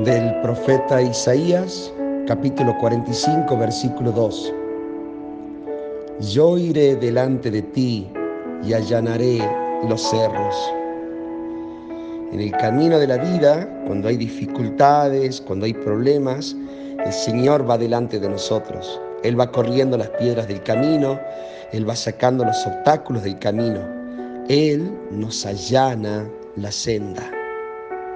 del profeta Isaías, capítulo 45, versículo 2. Yo iré delante de ti y allanaré los cerros. En el camino de la vida, cuando hay dificultades, cuando hay problemas, el Señor va delante de nosotros. Él va corriendo las piedras del camino, Él va sacando los obstáculos del camino. Él nos allana la senda.